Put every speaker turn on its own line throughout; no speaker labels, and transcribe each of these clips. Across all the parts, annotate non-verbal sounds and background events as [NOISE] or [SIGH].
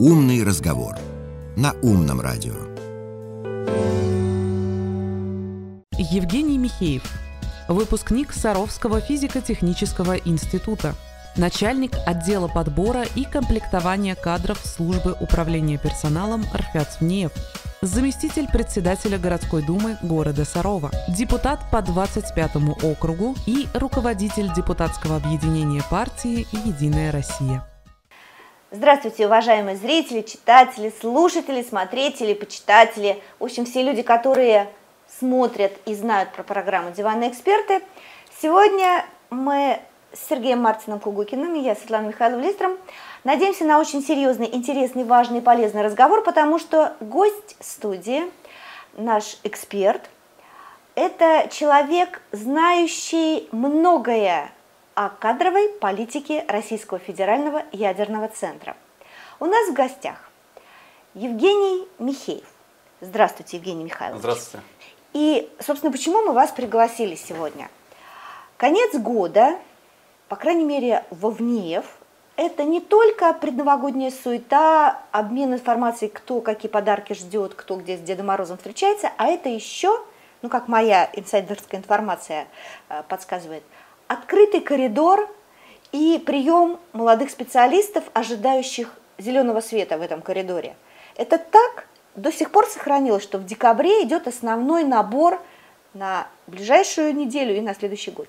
Умный разговор на умном радио.
Евгений Михеев, выпускник Саровского физико-технического института, начальник отдела подбора и комплектования кадров службы управления персоналом РФЯЦ заместитель председателя городской думы города Сарова, депутат по 25 округу и руководитель депутатского объединения партии «Единая Россия».
Здравствуйте, уважаемые зрители, читатели, слушатели, смотрители, почитатели, в общем, все люди, которые смотрят и знают про программу «Диванные эксперты». Сегодня мы с Сергеем Мартином Кугукиным и я, Светлана Михайловна Листром, надеемся на очень серьезный, интересный, важный и полезный разговор, потому что гость студии, наш эксперт, это человек, знающий многое о кадровой политике Российского федерального ядерного центра. У нас в гостях Евгений Михеев. Здравствуйте, Евгений Михайлович.
Здравствуйте.
И, собственно, почему мы вас пригласили сегодня? Конец года, по крайней мере, во ВНИЕФ, это не только предновогодняя суета, обмен информацией, кто какие подарки ждет, кто где с Дедом Морозом встречается, а это еще, ну как моя инсайдерская информация э, подсказывает, открытый коридор и прием молодых специалистов, ожидающих зеленого света в этом коридоре. Это так до сих пор сохранилось, что в декабре идет основной набор на ближайшую неделю и на следующий год.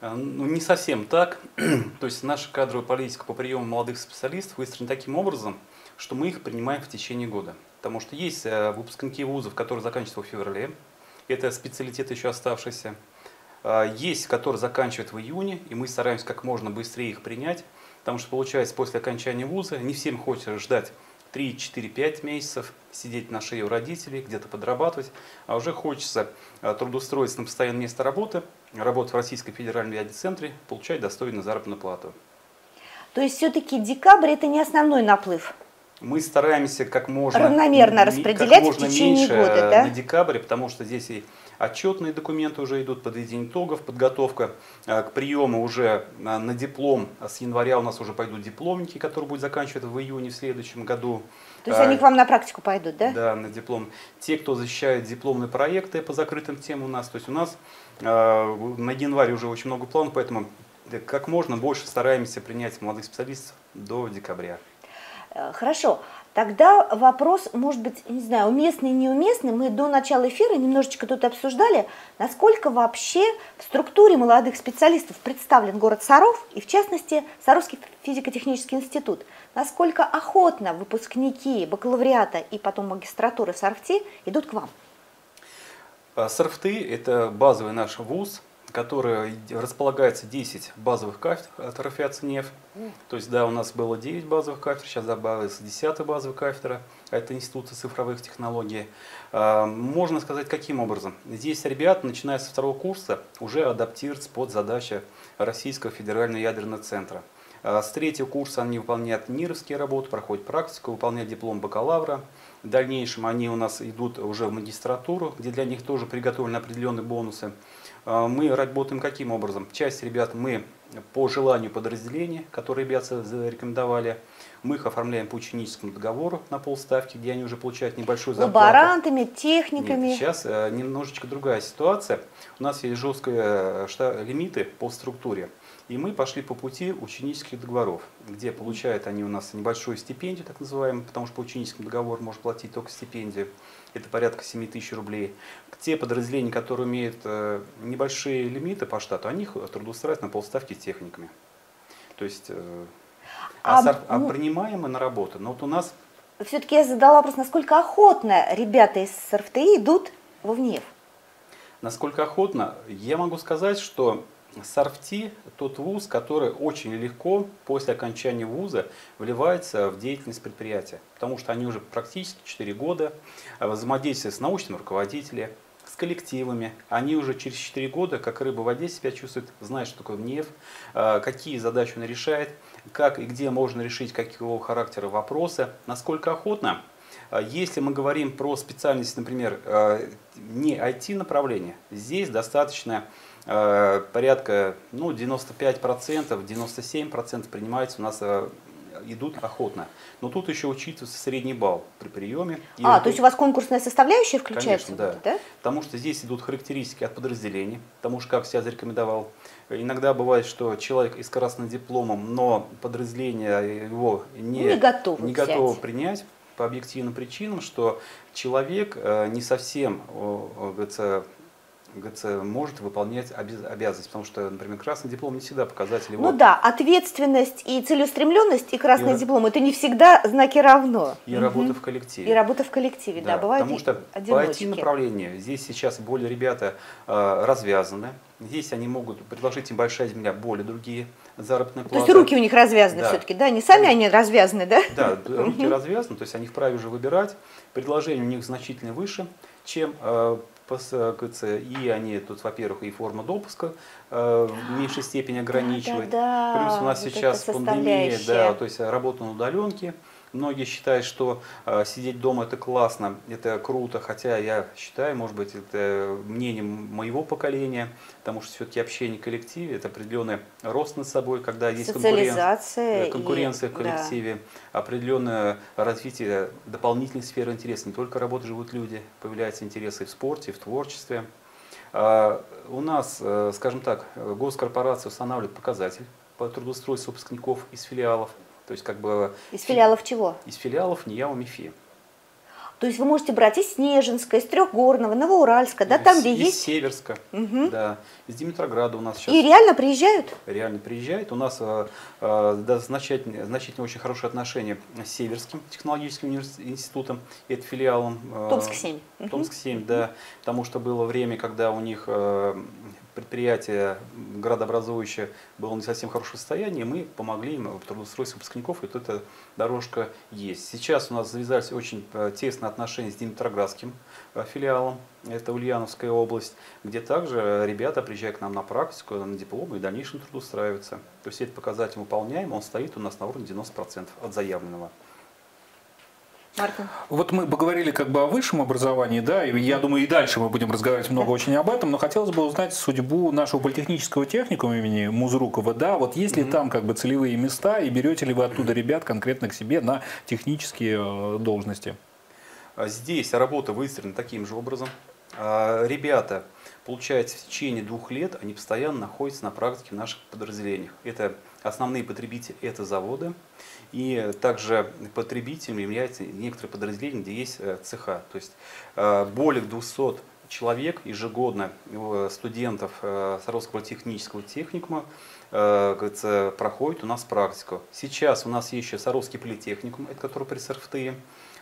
Э, ну, не совсем так. [CLEARS THROAT] То есть наша кадровая политика по приему молодых специалистов выстроена таким образом, что мы их принимаем в течение года. Потому что есть э, выпускники вузов, которые заканчиваются в феврале. Это специалитет еще оставшийся. А, есть, которые заканчивают в июне, и мы стараемся как можно быстрее их принять, потому что получается после окончания вуза не всем хочется ждать 3, 4, 5 месяцев, сидеть на шее у родителей, где-то подрабатывать, а уже хочется а, трудоустроиться на постоянное место работы, работать в Российском федеральном авиацентре, получать достойную заработную плату.
То есть все-таки декабрь это не основной наплыв?
Мы стараемся как можно
равномерно распределять как можно в течение
меньше
года, да?
на декабре, потому что здесь и Отчетные документы уже идут, подведение итогов, подготовка э, к приему уже на диплом. С января у нас уже пойдут дипломники, которые будут заканчивать в июне в следующем году.
То есть они к вам на практику пойдут, да?
Да, на диплом. Те, кто защищает дипломные проекты по закрытым темам у нас. То есть у нас э, на январь уже очень много планов, поэтому как можно больше стараемся принять молодых специалистов до декабря.
Э, хорошо. Тогда вопрос, может быть, не знаю, уместный, неуместный. Мы до начала эфира немножечко тут обсуждали, насколько вообще в структуре молодых специалистов представлен город Саров, и в частности Саровский физико-технический институт. Насколько охотно выпускники бакалавриата и потом магистратуры САРФТИ идут к вам?
А, САРФТИ – это базовый наш вуз, которая располагается 10 базовых кафедр от РФИА НЕФ. То есть, да, у нас было 9 базовых кафедр, сейчас добавилась 10 базовая кафедра, это Институт цифровых технологий. А, можно сказать, каким образом? Здесь ребята, начиная со второго курса, уже адаптируются под задачи Российского федерального ядерного центра. А, с третьего курса они выполняют НИРовские работы, проходят практику, выполняют диплом бакалавра. В дальнейшем они у нас идут уже в магистратуру, где для них тоже приготовлены определенные бонусы. А, мы работаем каким образом? Часть ребят мы по желанию подразделения, которые ребята зарекомендовали, мы их оформляем по ученическому договору на полставки, где они уже получают небольшую зарплату.
Лаборантами, техниками.
Нет, сейчас э, немножечко другая ситуация. У нас есть жесткие э, лимиты по структуре. И мы пошли по пути ученических договоров, где получают они у нас небольшую стипендию, так называемую, потому что по ученическому договору можно платить только стипендию. Это порядка 7 тысяч рублей. Те подразделения, которые имеют э, небольшие лимиты по штату, они трудоустраивают на полставки техниками. То есть, э, а, а, а ну, принимаемы на работу. Но вот у нас...
Все-таки я задала вопрос, насколько охотно ребята из СРФТИ идут во ВНИФ?
Насколько охотно? Я могу сказать, что САРФТИ – тот вуз, который очень легко после окончания вуза вливается в деятельность предприятия, потому что они уже практически 4 года взаимодействуют с научными руководителями, с коллективами. Они уже через 4 года, как рыба в воде, себя чувствуют, знают, что такое НЕФ, а, какие задачи он решает, как и где можно решить какого характера вопросы, насколько охотно. А, если мы говорим про специальность, например, а, не IT-направление, здесь достаточно порядка ну, 95%, 97% принимается у нас идут охотно. Но тут еще учитывается средний балл при приеме.
И а, то есть у вас конкурсная составляющая включается?
Конечно, да. да. Потому что здесь идут характеристики от подразделений, потому что как себя зарекомендовал. Иногда бывает, что человек и с красным дипломом, но подразделение его не,
не готово,
не готово принять по объективным причинам, что человек э, не совсем говорится, ГЦ может выполнять обязанность, потому что, например, красный диплом не всегда показатель его.
Ну да, ответственность и целеустремленность и красный и... диплом это не всегда знаки равно.
И угу. работа в коллективе.
И работа в коллективе, да, да бывает.
Потому что одиночки. по IT-направлению здесь сейчас более ребята э, развязаны. Здесь они могут предложить им большая земля более другие заработные платы.
То есть руки у них развязаны да. все-таки, да? Не сами они развязаны, да?
Да, [LAUGHS] руки развязаны, то есть они вправе уже выбирать. Предложение у них значительно выше, чем э, ПСКЦ, и они тут, во-первых, и форма допуска э, в меньшей степени ограничивают. Да, да, да. Плюс у нас вот сейчас пандемия, да, то есть работа на удаленке. Многие считают, что э, сидеть дома это классно, это круто, хотя я считаю, может быть, это мнение моего поколения, потому что все-таки общение в коллективе, это определенный рост над собой, когда есть конкуренция, конкуренция и, в коллективе, да. определенное развитие дополнительных сфер интереса. Не только работа живут люди, появляются интересы и в спорте, и в творчестве. А у нас, э, скажем так, госкорпорация устанавливает показатель по трудоустройству выпускников из филиалов – то есть как бы...
Из филиалов чего?
Из филиалов НИЯО МИФИ.
То есть вы можете брать из Снежинска, из Трехгорного, Новоуральска, да, там, где
из
есть...
Из Северска, угу. да, из Димитрограда у нас сейчас...
И реально приезжают?
Реально приезжают. У нас э, э, да, значительно, значительно очень хорошие отношения с Северским технологическим институтом, это филиалом...
Э, Томск-7.
Томск-7, угу. да, потому что было время, когда у них э, предприятие градообразующее было не совсем в хорошем состоянии, мы помогли им в трудоустройстве выпускников, и тут эта дорожка есть. Сейчас у нас завязались очень э, тесные отношения с Димитроградским э, филиалом, это Ульяновская область, где также ребята приезжают к нам на практику, на дипломы и в дальнейшем трудоустраиваются. То есть этот показатель выполняем, он стоит у нас на уровне 90% от заявленного.
Мартин.
Вот мы поговорили как бы о высшем образовании, да, и я думаю, и дальше мы будем разговаривать много очень об этом, но хотелось бы узнать судьбу нашего политехнического техникума имени Музрукова, да, вот есть ли mm-hmm. там как бы целевые места, и берете ли вы оттуда ребят конкретно к себе на технические э, должности?
А здесь работа выстроена таким же образом. А, ребята, получается, в течение двух лет они постоянно находятся на практике в наших подразделениях. Это основные потребители, это заводы. И также потребителем являются некоторые подразделения, где есть э, цеха. То есть э, более 200 человек ежегодно э, студентов Саровского технического техникума проходит у нас практику. Сейчас у нас есть еще Саровский политехникум, это который при СРФТ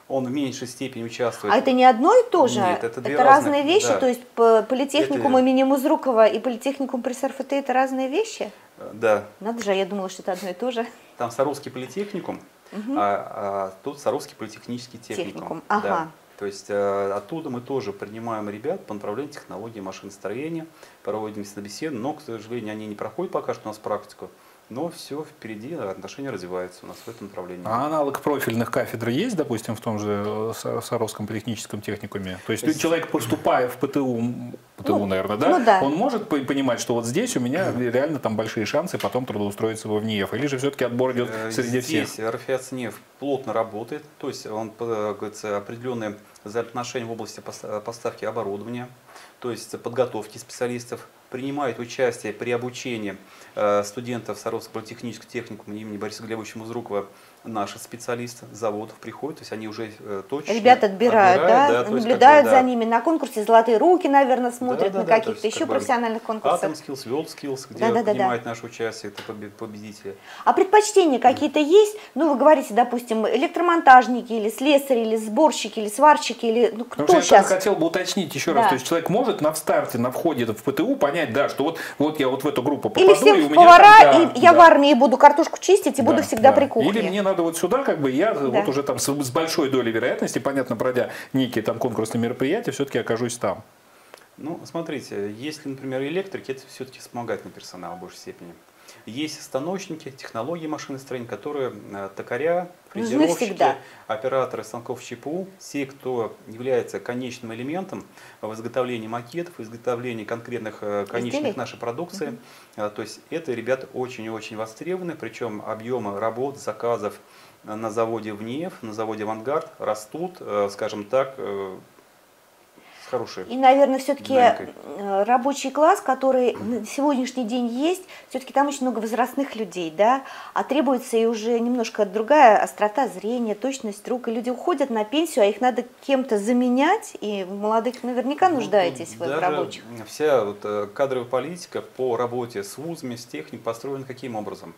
он в меньшей степени участвует.
А это не одно и то же?
Нет, это, две
это
разные,
разные вещи?
Да.
То есть политехникум это... имени Музрукова и политехникум при СРФТ это разные вещи?
Да.
Надо же, я думала, что это одно и то же.
Там Саровский политехникум, угу. а, а тут Саровский политехнический техникум. техникум.
Ага. Да.
То есть э, оттуда мы тоже принимаем ребят по направлению технологии машиностроения, проводим беседы, но, к сожалению, они не проходят пока что у нас практику. Но все впереди, отношения развиваются у нас в этом направлении.
А аналог профильных кафедр есть, допустим, в том же э, Саровском политехническом техникуме? То есть, есть... человек, поступая в ПТУ, ПТУ, ну, наверное, да?
Ну, да,
он может понимать, что вот здесь у меня реально там большие шансы потом трудоустроиться в НИЕФ? Или же все-таки отбор идет э, среди
здесь
всех?
Здесь РФИАЦНЕФ плотно работает, то есть он, э, говорится, определенные взаимоотношения в области поставки оборудования, то есть подготовки специалистов, принимают участие при обучении э, студентов Саровского политехнического техникума имени Бориса Глебовича Музрукова наши специалисты заводов приходят, то есть они уже э, точно
Ребят отбирают, отбирают да, да наблюдают бы, за ними на конкурсе «Золотые руки», наверное, смотрят, да, да, на да, каких-то еще как профессиональных конкурсах.
World Skills, где да, да, принимает да. наше участие, это победители.
А предпочтения какие-то есть? Ну, вы говорите, допустим, электромонтажники, или слесари, или сборщики, или сварщики, или ну, кто
Потому
сейчас?
Я хотел бы уточнить еще да. раз, то есть человек может на старте, на входе в ПТУ понять, да, что вот, вот я вот в эту группу попаду,
или все
и у
меня повара,
там,
да, и я да. в армии буду картошку чистить и да, буду всегда да. при кухне.
Или мне надо вот сюда как бы я да. вот уже там с, с большой долей вероятности, понятно, пройдя некие там конкурсные мероприятия, все-таки окажусь там.
Ну, смотрите, если, например, электрики, это все-таки вспомогательный персонал в большей степени. Есть станочники, технологии машиностроения, которые э, токаря,
Нужны
фрезеровщики, операторы станков ЧПУ, все, кто является конечным элементом в изготовлении макетов, в изготовлении конкретных э, конечных
Изделий.
нашей продукции. Э, То есть это ребята очень и очень востребованы, причем объемы работ, заказов на заводе ВНЕФ, на заводе «Авангард» растут, скажем так, э, с хорошей
И, наверное, все-таки
Динамикой.
рабочий класс, который на сегодняшний день есть, все-таки там очень много возрастных людей, да, а требуется и уже немножко другая острота зрения, точность рук, и люди уходят на пенсию, а их надо кем-то заменять, и молодых наверняка
Ну,
нуждаетесь вы в рабочих.
Вся вот, э, кадровая политика по работе с вузами, с техникой построена каким образом?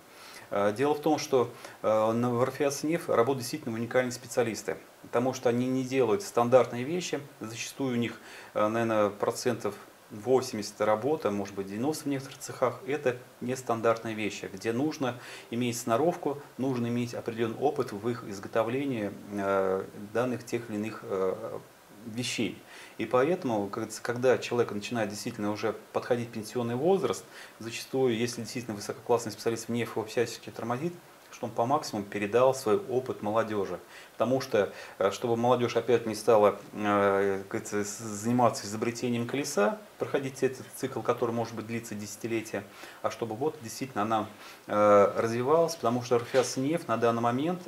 Э, Дело в том, что э, на в РФИАСНИФ работают действительно уникальные специалисты, потому что они не делают стандартные вещи, зачастую у них, наверное, процентов 80 работа, может быть 90 в некоторых цехах, это нестандартные вещи, где нужно иметь сноровку, нужно иметь определенный опыт в их изготовлении э, данных тех или иных э, вещей. И поэтому, когда человек начинает действительно уже подходить пенсионный возраст, зачастую, если действительно высококлассный специалист вне его всячески тормозит, что он по максимуму передал свой опыт молодежи. Потому что, э, чтобы молодежь опять не стала э, заниматься изобретением колеса, проходить этот цикл, который может быть длиться десятилетия, а чтобы вот действительно она э, развивалась, потому что РФИАС нефть на данный момент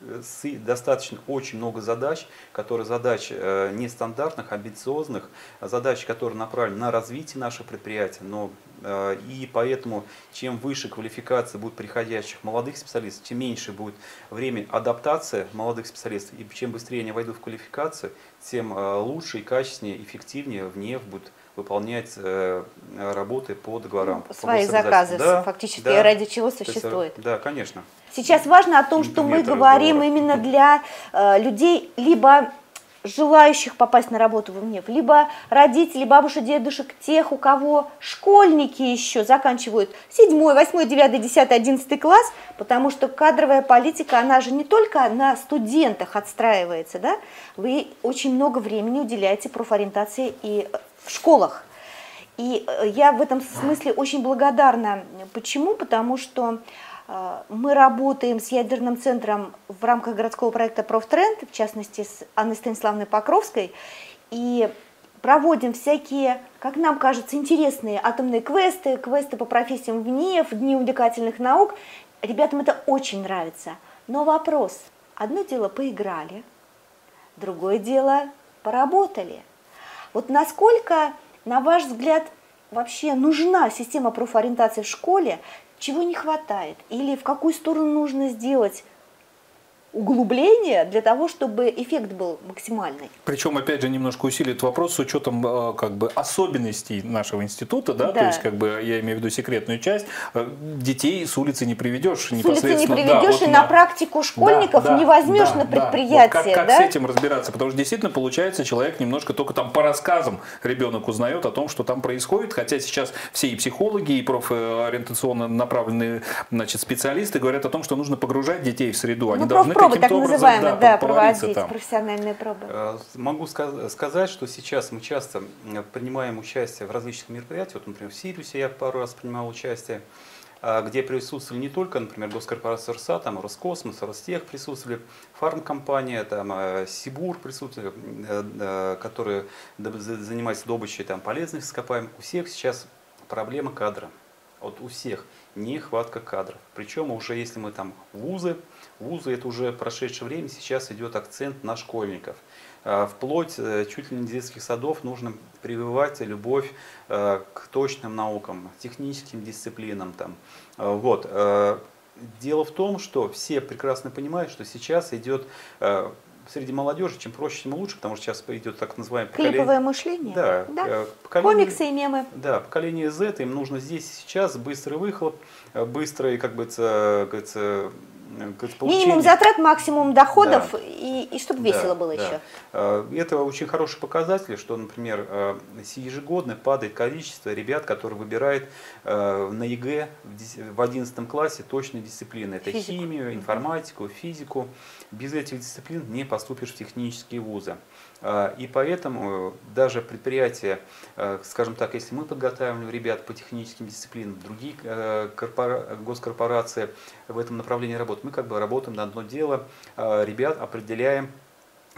достаточно очень много задач, которые задач э, нестандартных, амбициозных, а задач, которые направлены на развитие нашего предприятия, но э, и поэтому чем выше квалификация будет приходящих молодых специалистов, тем меньше будет время адаптации молодых специалистов, и чем быстрее они войдут в квалификацию, тем э, лучше и качественнее, эффективнее в НЕФ будут выполнять э, работы по договорам. по
Свои заказы,
Да,
фактически,
да.
ради чего
То есть, э,
существует.
Да, конечно.
Сейчас важно о том, что мы говорим
разговора.
именно для э, людей, либо желающих попасть на работу в МНЕФ, либо родителей, бабушек, дедушек, тех, у кого школьники еще заканчивают 7, 8, 9, 10, 11 класс, потому что кадровая политика, она же не только на студентах отстраивается, да, вы очень много времени уделяете профориентации и э, в школах. И э, я в этом смысле очень благодарна. Почему? Потому что мы работаем с ядерным центром в рамках городского проекта «Профтренд», в частности с Анной Станиславной Покровской, и проводим всякие, как нам кажется, интересные атомные квесты, квесты по профессиям в НИЭФ, Дни увлекательных наук. Ребятам это очень нравится. Но вопрос. Одно дело поиграли, другое дело поработали. Вот насколько, на ваш взгляд, вообще нужна система профориентации в школе, чего не хватает? Или в какую сторону нужно сделать углубление для того, чтобы эффект был максимальный?
Причем, опять же, немножко усилит вопрос с учетом э, как бы особенностей нашего института, да,
Да.
то есть, как бы, я имею в виду секретную часть, Э, детей с улицы не приведешь
С улицы не
непосредственно. да,
приведешь,
вот
и на практику школьников
Да,
не
да,
возьмешь
да,
на
да.
предприятие,
Вот как, как
да?
с этим разбираться? Потому что действительно получается, человек немножко только там по рассказам ребенок узнает о том, что там происходит, хотя сейчас все и психологи, и профориентационно направленные значит, специалисты говорят о том, что нужно погружать детей в среду. Они
Ну,
должны
профпробы так
образом
называемые, да,
повариться
проводить,
там.
профессиональные пробы.
Э, Могу ска- сказать, что сейчас мы часто м, принимаем участие в различных мероприятиях. Вот, например, в Сириусе я пару раз принимал участие, а, где присутствовали не только, например, госкорпорация РСА, там Роскосмос, Ростех присутствовали, фармкомпания, там э, Сибур присутствовали, э, э, которые занимаются добычей там, полезных ископаемых. У всех сейчас проблема кадра. Вот у всех нехватка кадров. Причем уже если мы там вузы, вузы это уже прошедшее время, сейчас идет акцент на школьников. А, Вплоть э, чуть ли не детских садов нужно прививать любовь э, к точным наукам, техническим дисциплинам. Там. А, Вот. э, Дело в том, что все прекрасно понимают, что сейчас идет среди молодежи, чем проще, тем лучше, потому что сейчас идет так называемое
Клиповое мышление?
Да,
да.
э, поколение-
Комиксы и мемы.
да, поколение Z, им нужно здесь и сейчас быстрый выхлоп, э, быстрый, как бы, ц- как говорится,
Минимум затрат, максимум доходов, да. и, и чтобы весело да, было да. еще.
Э, это очень хороший показатель, что, например, э, ежегодно падает количество ребят, которые выбирают на ЕГЭ в 11 классе точные дисциплины. Это физику. химию, информатику, физику. Без этих дисциплин не поступишь в технические вузы. И поэтому даже предприятия, скажем так, если мы подготавливаем ребят по техническим дисциплинам, другие госкорпорации в этом направлении работают, мы как бы работаем на одно дело, ребят определяем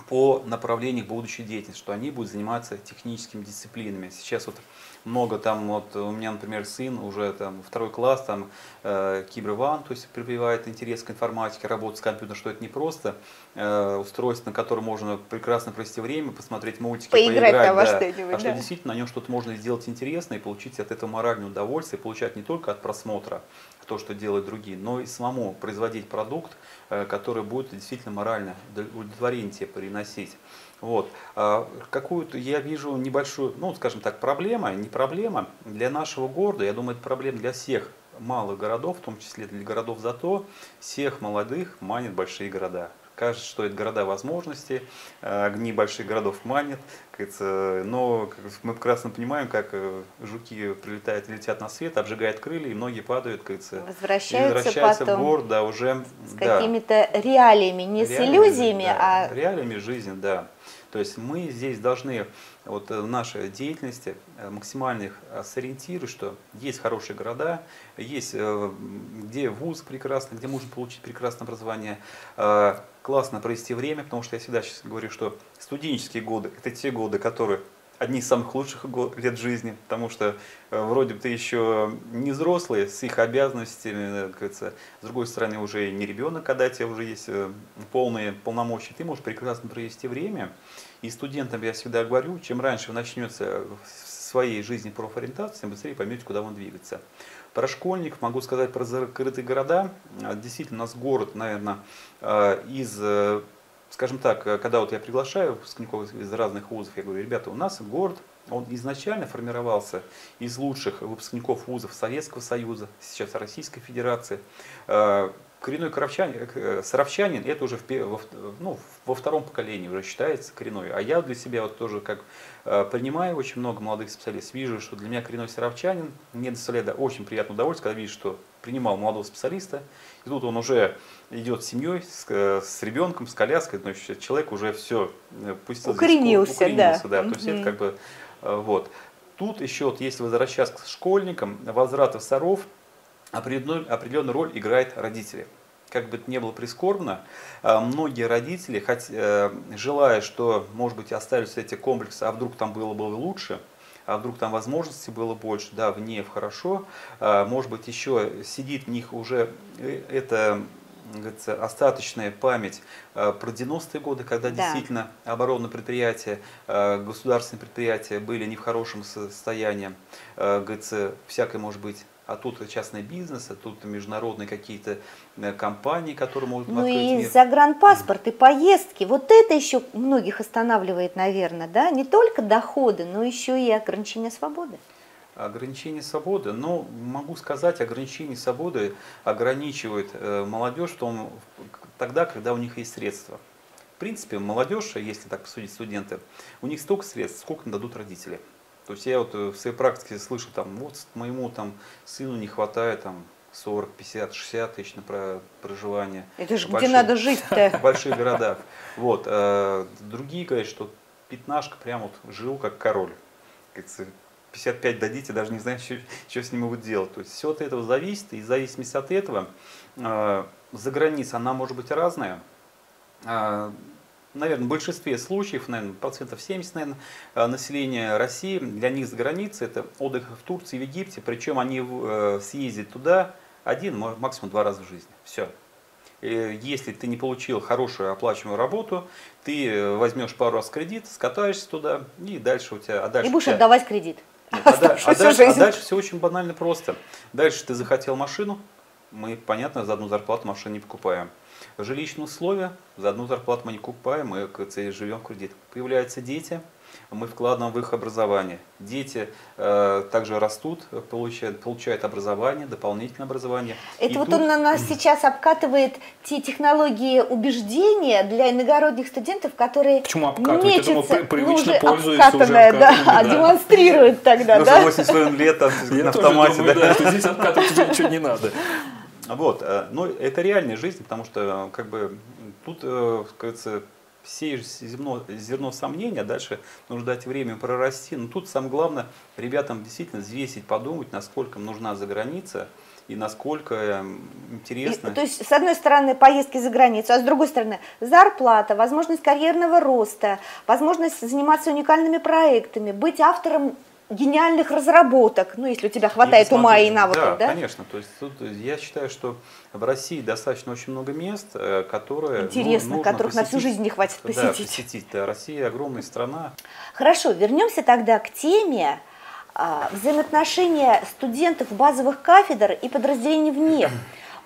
по направлениям будущей деятельности, что они будут заниматься техническими дисциплинами. Сейчас вот много там, вот у меня, например, сын уже там второй класс, там э, киберван, то есть прививает интерес к информатике, работать с компьютером, что это не просто э, устройство, на котором можно прекрасно провести время, посмотреть мультики,
поиграть, поиграть да,
а да. что действительно на нем что-то можно сделать интересное и получить от этого моральное удовольствие, получать не только от просмотра, то, что делают другие, но и самому производить продукт, э, который будет действительно морально удовлетворение тебе приносить. Вот. А какую-то я вижу небольшую, ну, скажем так, проблема, не проблема для нашего города, я думаю, это проблема для всех малых городов, в том числе для городов зато, всех молодых манят большие города. Кажется, что это города возможностей, э, огни больших городов манят, но мы прекрасно понимаем, как э, жуки прилетают, летят на свет, обжигают крылья, и многие падают,
возвращаются, и возвращаются
потом в город, да, уже
с да, какими-то реалиями, не реалиями, с иллюзиями,
да, а реалиями жизни, да. То есть мы здесь должны вот в нашей деятельности э, максимально их э, сориентировать, что есть хорошие города, есть э, где вуз прекрасный, где можно получить прекрасное образование, классно провести время, потому что я всегда сейчас говорю, что студенческие годы – это те годы, которые одни из самых лучших лет жизни, потому что э, вроде бы ты еще не взрослый с их обязанностями, кажется, с другой стороны уже не ребенок, когда у тебя уже есть э, полные полномочия, ты можешь прекрасно провести время. И студентам я всегда говорю, чем раньше вы начнете в своей жизни профориентацию, тем быстрее поймете, куда вам двигаться. Про школьников могу сказать про закрытые города. Действительно, у нас город, наверное, э, из скажем так, э, когда вот я приглашаю выпускников из разных вузов, я говорю, ребята, у нас город, он изначально формировался из лучших выпускников вузов Советского Союза, сейчас Российской Федерации. Э, коренной коровчанин, э, саровчанин, это уже в, во, ну, во втором поколении уже считается коренной. А я для себя вот тоже как принимаю очень много молодых специалистов, вижу, что для меня коренной саровчанин мне доставляет очень приятное удовольствие, когда вижу, что принимал молодого специалиста, и тут он уже идет с семьей, с, с ребенком, с коляской, значит, человек уже все
э, пустил укоренился, здесь, укоренился
да. да. То есть это как бы э, вот. Тут еще, вот, если возвращаться к школьникам, возврат соров определенную, определенную роль играет родители. Как бы это ни было прискорбно, э, многие родители, хоть, желая, что, может быть, остались эти комплексы, а вдруг там было бы лучше, а вдруг там возможностей было больше, да, в НЕФ хорошо, а, может быть, еще сидит в них уже э, это говорится, остаточная память а, про 90-е годы, когда да. действительно оборонные предприятия, а, государственные предприятия были не в хорошем состоянии, говорится, всякое может быть а тут частный бизнес, а тут международные какие-то э, компании, которые могут
Ну и мир. загранпаспорт, и поездки, вот это еще многих останавливает, наверное, да, не только доходы, но еще и ограничение свободы.
Ограничение свободы, ну, могу сказать, ограничение свободы ограничивает э, молодежь в том, тогда, когда у них есть средства. В принципе, молодежь, если так посудить студенты, у них столько средств, сколько дадут родители. То есть я вот э, в своей практике слышу, там, вот моему там, сыну не хватает там, 40, 50, 60 тысяч на проживание.
Это же где надо жить-то? [LAUGHS]
В больших городах. Вот. А другие говорят, что пятнашка прям вот жил как король. 55 дадите, даже не знаю, [LAUGHS] что, что с ним будут делать. То есть все от этого зависит, и в зависимости от этого э, за границей она может быть разная. Э, наверное, в большинстве случаев, наверное, процентов 70, наверное, э, населения России, для них за границей это отдых в Турции, в Египте, причем они э, съездят туда один, максимум два раза в жизни. Все. Если ты не получил хорошую оплачиваемую работу, ты э, возьмешь пару раз кредит, скатаешься туда, и дальше у тебя... А дальше
и будешь
тебя...
отдавать кредит. [LAUGHS]
Нет, а, да, [LAUGHS] а, дальше, а дальше все очень банально просто. Дальше ты захотел машину, мы, понятно, за одну зарплату машину не покупаем. Жилищные условия, за одну зарплату мы не покупаем, мы живем в кредит. Появляются дети, мы вкладываем в их образование. Дети э, также растут, получают, получают образование, дополнительное образование.
Это и вот тут... он на нас сейчас обкатывает те технологии убеждения для иногородних студентов, которые
Почему обкатывает? Мечутся,
Я
думаю, привычно ну,
пользуются обкатанное, уже. Да, да, демонстрирует тогда,
ну,
да?
8 лет там, на автомате.
Думаю, да, что здесь обкатывать уже ничего не надо.
Вот, э, но это реальная жизнь, потому что как бы тут, э, как говорится, сеешь зерно, зерно сомнения, дальше нужно дать время прорасти. Но тут самое главное ребятам действительно взвесить, подумать, насколько нужна за граница и насколько интересно.
И, то есть, с одной стороны, поездки за границу, а с другой стороны, зарплата, возможность карьерного роста, возможность заниматься уникальными проектами, быть автором гениальных разработок, ну, если у тебя хватает ума и навыков, да,
да? конечно. То есть тут я считаю, что в России достаточно очень много мест, э, которые...
Интересно, ну, которых посетить, на всю жизнь не хватит посетить.
Да, посетить. Да, Россия огромная страна.
Хорошо, вернемся тогда к теме а, взаимоотношения студентов базовых кафедр и подразделений вне.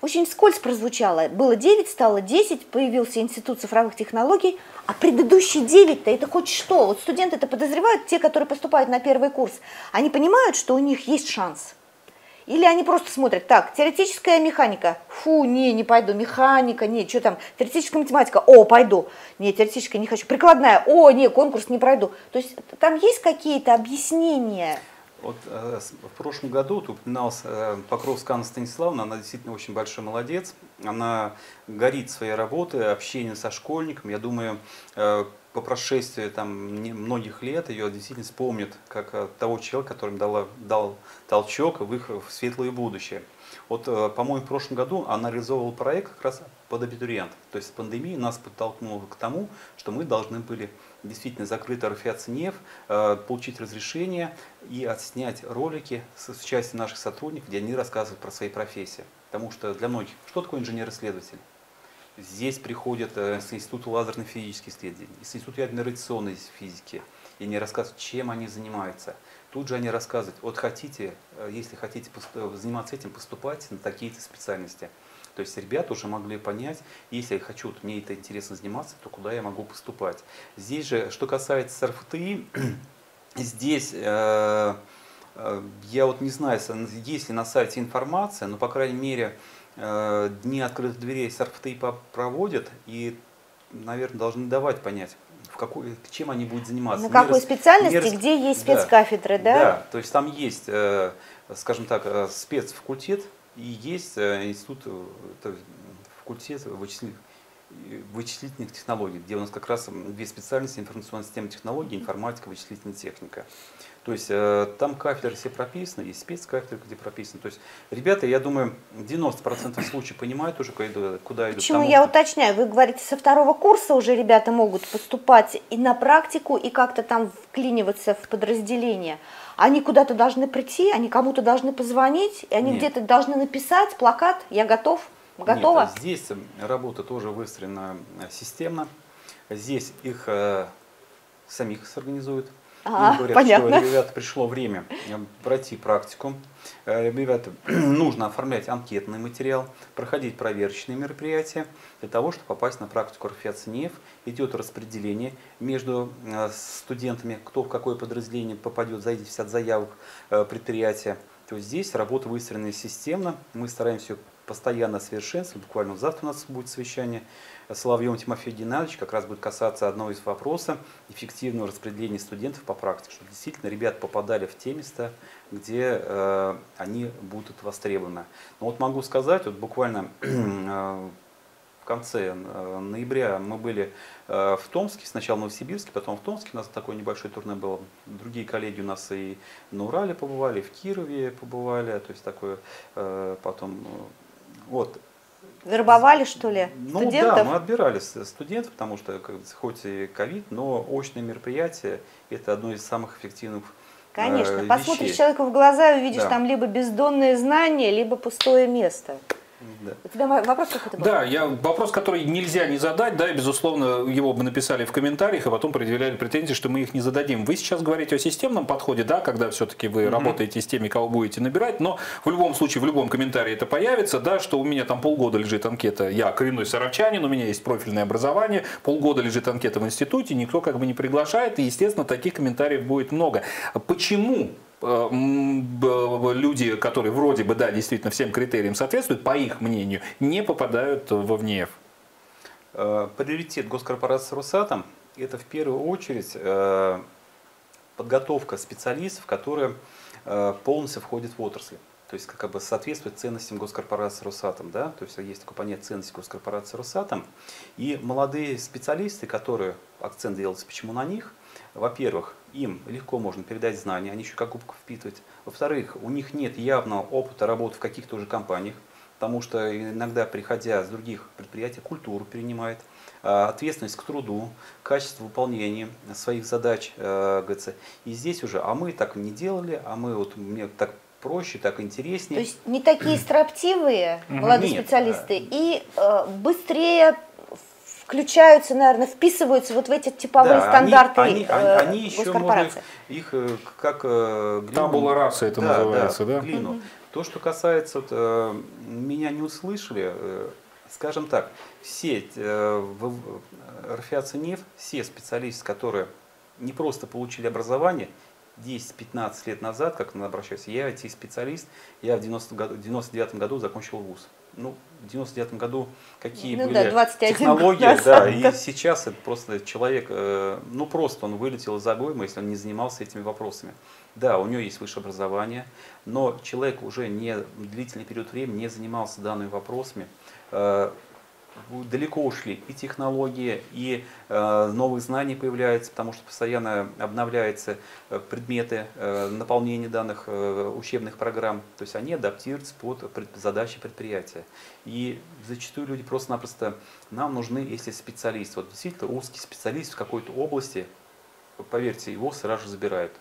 Очень вскользь прозвучало. Было 9, стало 10, появился Институт цифровых технологий, а предыдущие 9-то это хоть что? Вот студенты это подозревают, те, которые поступают на первый курс, они понимают, что у них есть шанс. Или они просто смотрят, так, теоретическая механика, фу, не, не пойду, механика, не, что там, теоретическая математика, о, пойду, не, теоретическая не хочу, прикладная, о, не, конкурс не пройду. То есть там есть какие-то объяснения?
Вот э, в прошлом году тут упоминалась э, Покровская Анна Станиславовна, она действительно очень большой молодец. Она горит своей работой, общением со школьником. Я думаю, э, по прошествии там, многих лет ее действительно вспомнят как э, того человека, который дала, дал толчок в их в светлое будущее. Вот, по-моему, в прошлом году она реализовывала проект как раз под абитуриент. То есть пандемия нас подтолкнула к тому, что мы должны были действительно закрыть РФИАЦНЕФ, э, получить разрешение и отснять ролики с участием наших сотрудников, где они рассказывают про свои профессии. Потому что для многих, что такое инженер-исследователь? Здесь приходят э, с Института лазерной физической исследований, с Института ядерной радиационной физики, и они рассказывают, чем они занимаются. Тут же они рассказывают, вот хотите, если хотите заниматься этим, поступайте на такие-то специальности. То есть ребята уже могли понять, если я хочу, мне это интересно заниматься, то куда я могу поступать. Здесь же, что касается РФТИ, [CLEARS THROAT] здесь э, э, я вот не знаю, есть ли на сайте информация, но, по крайней мере, э, дни открытых дверей с РФТИ проводят и, наверное, должны давать понять, в какой, чем они будут заниматься.
На какой специальности, рас... где есть спецкафедры, да?
Да, то есть там есть, скажем так, спецфакультет, и есть э, институт, э, это факультет вычислительных, вычислительных технологий, где у нас как раз две специальности информационная система технологий, информатика, вычислительная техника. То есть э, там кафедры все прописаны, есть спецкафедры, где прописаны. То есть ребята, я думаю, 90% случаев понимают уже, куда идут.
Почему я что... уточняю? Вы говорите, со второго курса уже ребята могут поступать и на практику, и как-то там вклиниваться в подразделение. Они куда-то должны прийти, они кому-то должны позвонить, и они где-то должны написать плакат «Я готов». Готово? Нет,
здесь работа тоже выстроена системно. Здесь их э, самих сорганизуют.
А, говорят, понятно.
что, ребята, пришло время э, пройти практику. Э, ребята, [CLEARS THROAT] нужно оформлять анкетный материал, проходить проверочные мероприятия для того, чтобы попасть на практику РФИАЦНЕФ. Идет распределение между э, студентами, кто в какое подразделение попадет, зависит от заявок предприятия. То есть здесь работа выстроена системно. Мы стараемся постоянно совершенствовать. Буквально завтра у нас будет совещание Соловьем Тимофей Геннадьевич как раз будет касаться одного из вопросов эффективного распределения студентов по практике, чтобы действительно ребят попадали в те места, где э, они будут востребованы. Но вот могу сказать, вот буквально [CLEARS THROAT] э, в конце э, ноября мы были э, в Томске, сначала в Новосибирске, потом в Томске, у нас такое небольшое турне было. Другие коллеги у нас и на Урале побывали, в Кирове побывали, то есть такое потом вот.
Вербовали, что ли,
ну, студентов? да, мы отбирали студентов, потому что хоть и ковид, но очное мероприятие – это одно из самых эффективных
Конечно, э, посмотришь человеку в глаза и увидишь да. там либо бездонные знания, либо пустое место. Да. У тебя вопрос какой-то был?
Да, я, вопрос, который нельзя не задать, да, и, безусловно, его бы написали в комментариях, и потом предъявляли претензии, что мы их не зададим. Вы сейчас говорите о системном подходе, да, когда все-таки вы mm-hmm. работаете с теми, кого будете набирать, но в любом случае, в любом комментарии это появится, да, что у меня там полгода лежит анкета, я коренной саровчанин, у меня есть профильное образование, полгода лежит анкета в институте, никто как бы не приглашает, и, естественно, таких комментариев будет много. Почему люди, которые вроде бы, да, действительно всем критериям соответствуют, по их мнению, не попадают в ВНЕФ?
Э, приоритет госкорпорации «Росатом» – это в первую очередь э, подготовка специалистов, которые полностью входят в отрасль. То есть как бы соответствует ценностям госкорпорации «Росатом». Да? То есть есть такое понятие ценности госкорпорации «Росатом». И молодые специалисты, которые, акцент делается почему на них, во-первых, им легко можно передать знания, они еще как губку впитывать. Во-вторых, у них нет явного опыта работы в каких-то уже компаниях, потому что иногда, приходя с других предприятий, культуру перенимает, а, ответственность к труду, качество выполнения своих задач, э, говорится. И здесь уже, а мы так не делали, а мы вот, мне так проще, так интереснее.
То есть не такие строптивые молодые Нет. специалисты и э, быстрее включаются, наверное, вписываются вот в эти типовые да, стандарты
они, они, э, они еще можно их, их э, как
э, глину, Табула раса это да, называется, да? да?
Глину. Угу. То, что касается, вот, э, меня не услышали, э, скажем так, все э, в РФИАЦ НЕФ, все специалисты, которые не просто получили образование, 10-15 лет назад, как она обращается, я IT-специалист, я в 90 году, 99 году закончил вуз ну, в 99 году какие ну, были да, технологии, назад, да, и сейчас это просто человек, э, ну просто он вылетел из обоймы, если он не занимался этими вопросами. Да, у него есть высшее образование, но человек уже не длительный период времени не занимался данными вопросами, э, далеко ушли и технологии, и э, новые знания появляются, потому что постоянно обновляются э, предметы э, наполнения данных э, учебных программ. То есть они адаптируются под пред, задачи предприятия. И зачастую люди просто-напросто, нам нужны, если специалист, вот действительно узкий специалист в какой-то области, поверьте, его сразу же забирают.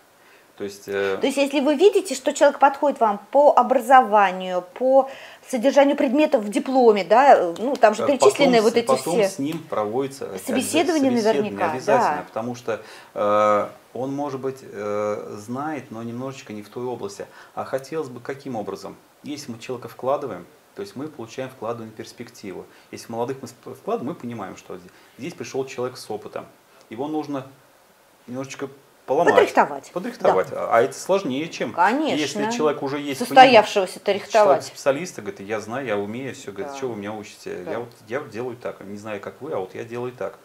То есть, э... То есть, если вы видите, что человек подходит вам по образованию, по содержанию предметов в дипломе, да, ну там же перечислены
потом,
вот эти
потом
все.
с ним проводится
собеседование, собеседование наверняка,
обязательно,
да.
потому что э, он, может быть, э, знает, но немножечко не в той области. А хотелось бы каким образом? Если мы человека вкладываем, то есть мы получаем вкладываемую перспективу. Если молодых мы вкладываем, мы понимаем, что здесь пришел человек с опытом. Его нужно немножечко поломать.
Подрихтовать.
Подрихтовать. Да. А это сложнее, чем
Конечно.
если человек уже есть.
Состоявшегося то рихтовать.
специалиста говорит, я знаю, я умею, все, говорит, да. что вы меня учите? Да. Я, вот, я делаю так, не знаю, как вы, а вот я делаю так.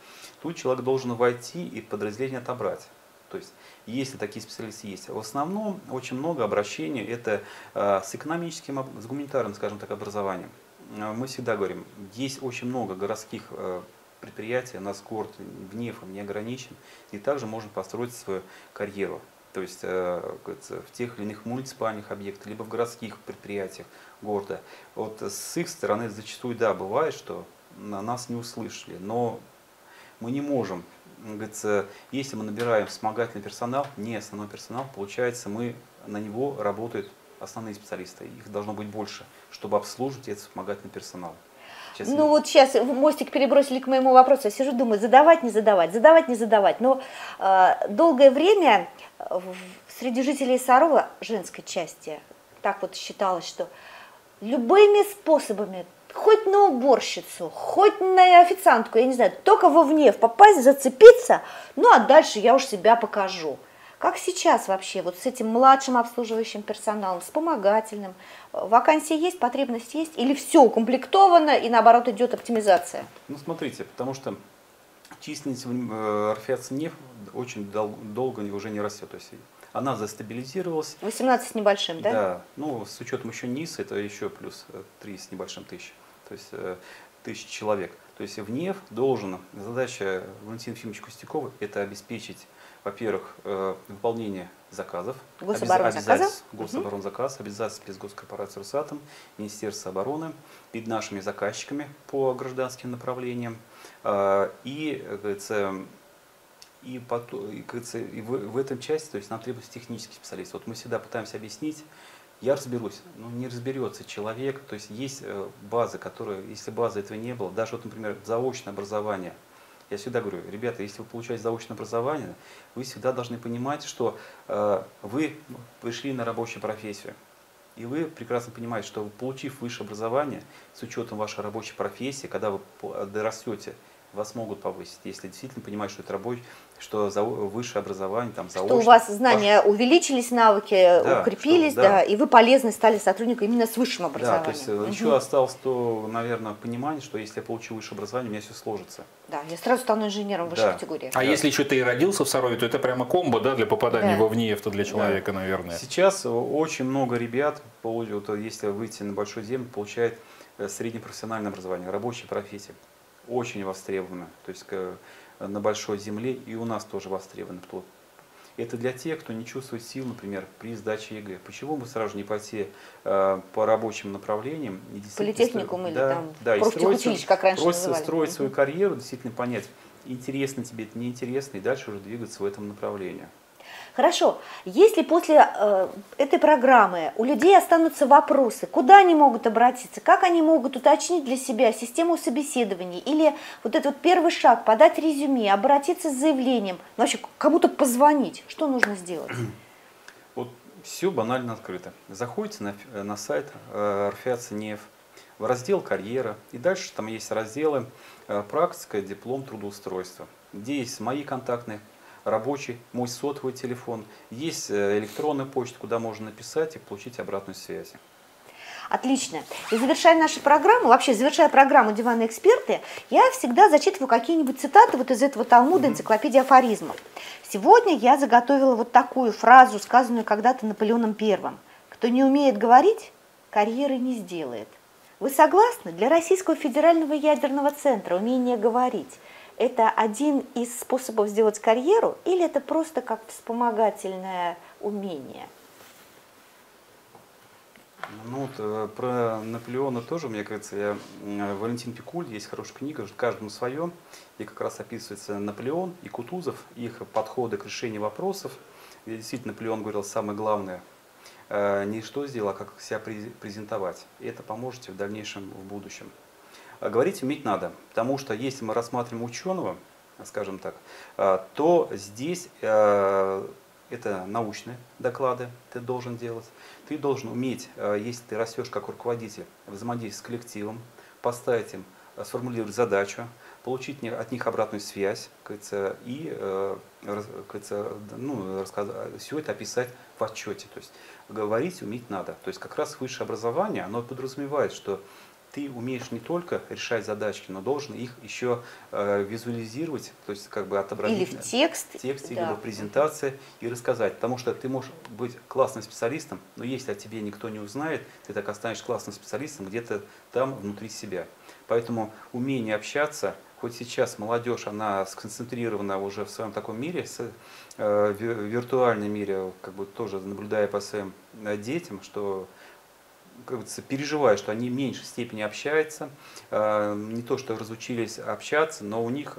Тут человек должен войти и подразделение отобрать. То есть, если такие специалисты есть. В основном очень много обращений это э, с экономическим, с гуманитарным, скажем так, образованием. Э, мы всегда говорим, есть очень много городских э, предприятия, у нас город Гневом не ограничен, и также можно построить свою карьеру. То есть э, в тех или иных муниципальных объектах, либо в городских предприятиях города. Вот с их стороны зачастую, да, бывает, что на нас не услышали, но мы не можем говорится, если мы набираем вспомогательный персонал, не основной персонал, получается, мы на него работают основные специалисты. Их должно быть больше, чтобы обслуживать этот вспомогательный персонал.
Честно. Ну вот сейчас мостик перебросили к моему вопросу. Я сижу, думаю, задавать, не задавать, задавать, не задавать. Но э, долгое время э, среди жителей Сарова, женской части, так вот считалось, что любыми способами, хоть на уборщицу, хоть на официантку, я не знаю, только вовне попасть, зацепиться, ну а дальше я уж себя покажу. Как сейчас вообще вот с этим младшим обслуживающим персоналом, вспомогательным? Вакансии есть, потребность есть? Или все укомплектовано и наоборот идет оптимизация?
Ну смотрите, потому что численность э, орфеации нефть очень дол- долго уже не растет. То есть она застабилизировалась.
18 с небольшим, да?
Да. Ну, с учетом еще низ, это еще плюс 3 с небольшим тысяч. То есть э, тысяч человек. То есть в НЕФ должен, задача Валентина Ефимовича Костякова – это обеспечить во-первых, э, выполнение заказов,
гособоронзаказов,
гособоронзаказ, обязательств спецгоскорпорации Росатом, Министерства обороны перед нашими заказчиками по гражданским направлениям. Э, и, говорится, и, потом, и, и в, в этом части, то есть нам требуется технический специалист. Вот мы всегда пытаемся объяснить, Я разберусь. Ну, не разберется человек. То есть есть э, базы, которые, если базы этого не было, даже вот, например, заочное образование. Я всегда говорю, ребята, если вы получаете заочное образование, вы всегда должны понимать, что э, вы пришли на рабочую профессию. И вы прекрасно понимаете, что получив высшее образование, с учетом вашей рабочей профессии, когда вы дорастете, вас могут повысить, если действительно понимаешь, что это рабочий, что за высшее образование, там, заочно.
Что у вас знания Ваш... увеличились, навыки да, укрепились, что, да. да, и вы полезны стали сотрудником именно с высшим образованием.
Да, то есть угу. еще осталось то, наверное, понимание, что если я получу высшее образование, у меня все сложится.
Да, я сразу стану инженером высшей
да.
категории.
А да. если еще ты и родился в Сарове, то это прямо комбо, да, для попадания да. во ВНИЕФ, для человека, да. наверное.
Сейчас очень много ребят, если выйти на большую землю, получают э, среднепрофессиональное образование, рабочая профессия очень востребовано. То есть на большой земле и у нас тоже востребовано. Это для тех, кто не чувствует сил, например, при сдаче ЕГЭ. Почему бы сразу не пойти э, по рабочим направлениям?
Политехникум или
да,
там
да,
профтехучилище, как раньше
строить,
называли.
строить свою карьеру, действительно понять, интересно тебе это, неинтересно, и дальше уже двигаться в этом направлении.
Хорошо, если после э, этой программы у людей останутся вопросы, куда они могут обратиться, как они могут уточнить для себя систему собеседований или вот этот вот первый шаг, подать резюме, обратиться с заявлением, вообще кому-то позвонить, что нужно сделать? [CLEARS THROAT]
Вот все банально открыто. Заходите на, на сайт э, РФИАЦНЕФ, в раздел «Карьера», и дальше там есть разделы э, «Практика», «Диплом трудоустройства», где есть мои контактные рабочий, мой сотовый телефон, есть э, электронная почта, куда можно написать и получить обратную связь.
Отлично. И завершая нашу программу, вообще завершая программу «Диванные эксперты», я всегда зачитываю какие-нибудь цитаты вот из этого Талмуда, энциклопедии афоризмов. Сегодня я заготовила вот такую фразу, сказанную когда-то Наполеоном Первым. «Кто не умеет говорить, карьеры не сделает». Вы согласны? Для Российского федерального ядерного центра умение говорить это один из способов сделать карьеру или это просто как вспомогательное умение?
Ну вот э, про Наполеона тоже, мне кажется, я, Валентин Пикуль, есть хорошая книга, каждому свое, и как раз описывается Наполеон и Кутузов, их подходы к решению вопросов. И действительно, Наполеон говорил, самое главное, э, не что сделать, а как себя презентовать. И это поможет в дальнейшем, в будущем. А говорить уметь надо, потому что если мы рассматриваем ученого, скажем так, а, то здесь а, это научные доклады ты должен делать. Ты должен уметь, если ты растешь как руководитель, взаимодействовать с коллективом, поставить им, сформулировать задачу, получить от них обратную связь, кажется, и кажется, ну, все это описать в отчете. То есть говорить уметь надо. То есть как раз высшее образование, оно подразумевает, что ты умеешь не только решать задачки, но должен их еще э, визуализировать, то есть как бы отобразить
или в текст,
в тексте, да. или в презентации и рассказать. Потому что ты можешь быть классным специалистом, но если о тебе никто не узнает, ты так останешься классным специалистом где-то там внутри себя. Поэтому умение общаться, хоть сейчас молодежь, она сконцентрирована уже в своем таком мире, с, э, в виртуальном мире, как бы тоже наблюдая по своим э, детям, что как бы, переживаю, что они в меньшей степени общаются, э, не то что разучились общаться, но у них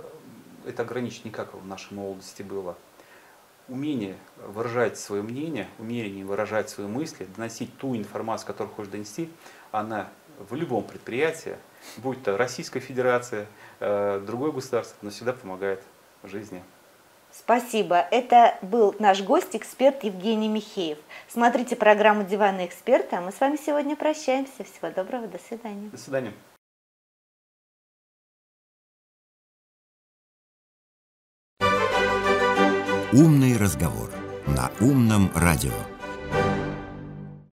это ограничено не как в нашей молодости было. Умение выражать свое мнение, умение выражать свои мысли, доносить ту информацию, которую хочешь донести, она в любом предприятии, будь то Российская Федерация, э, другое государство, она всегда помогает в жизни.
Спасибо. Это был наш гость, эксперт Евгений Михеев. Смотрите программу «Диванные эксперты», а мы с вами сегодня прощаемся. Всего доброго, до свидания.
До свидания.
Умный разговор на умном радио.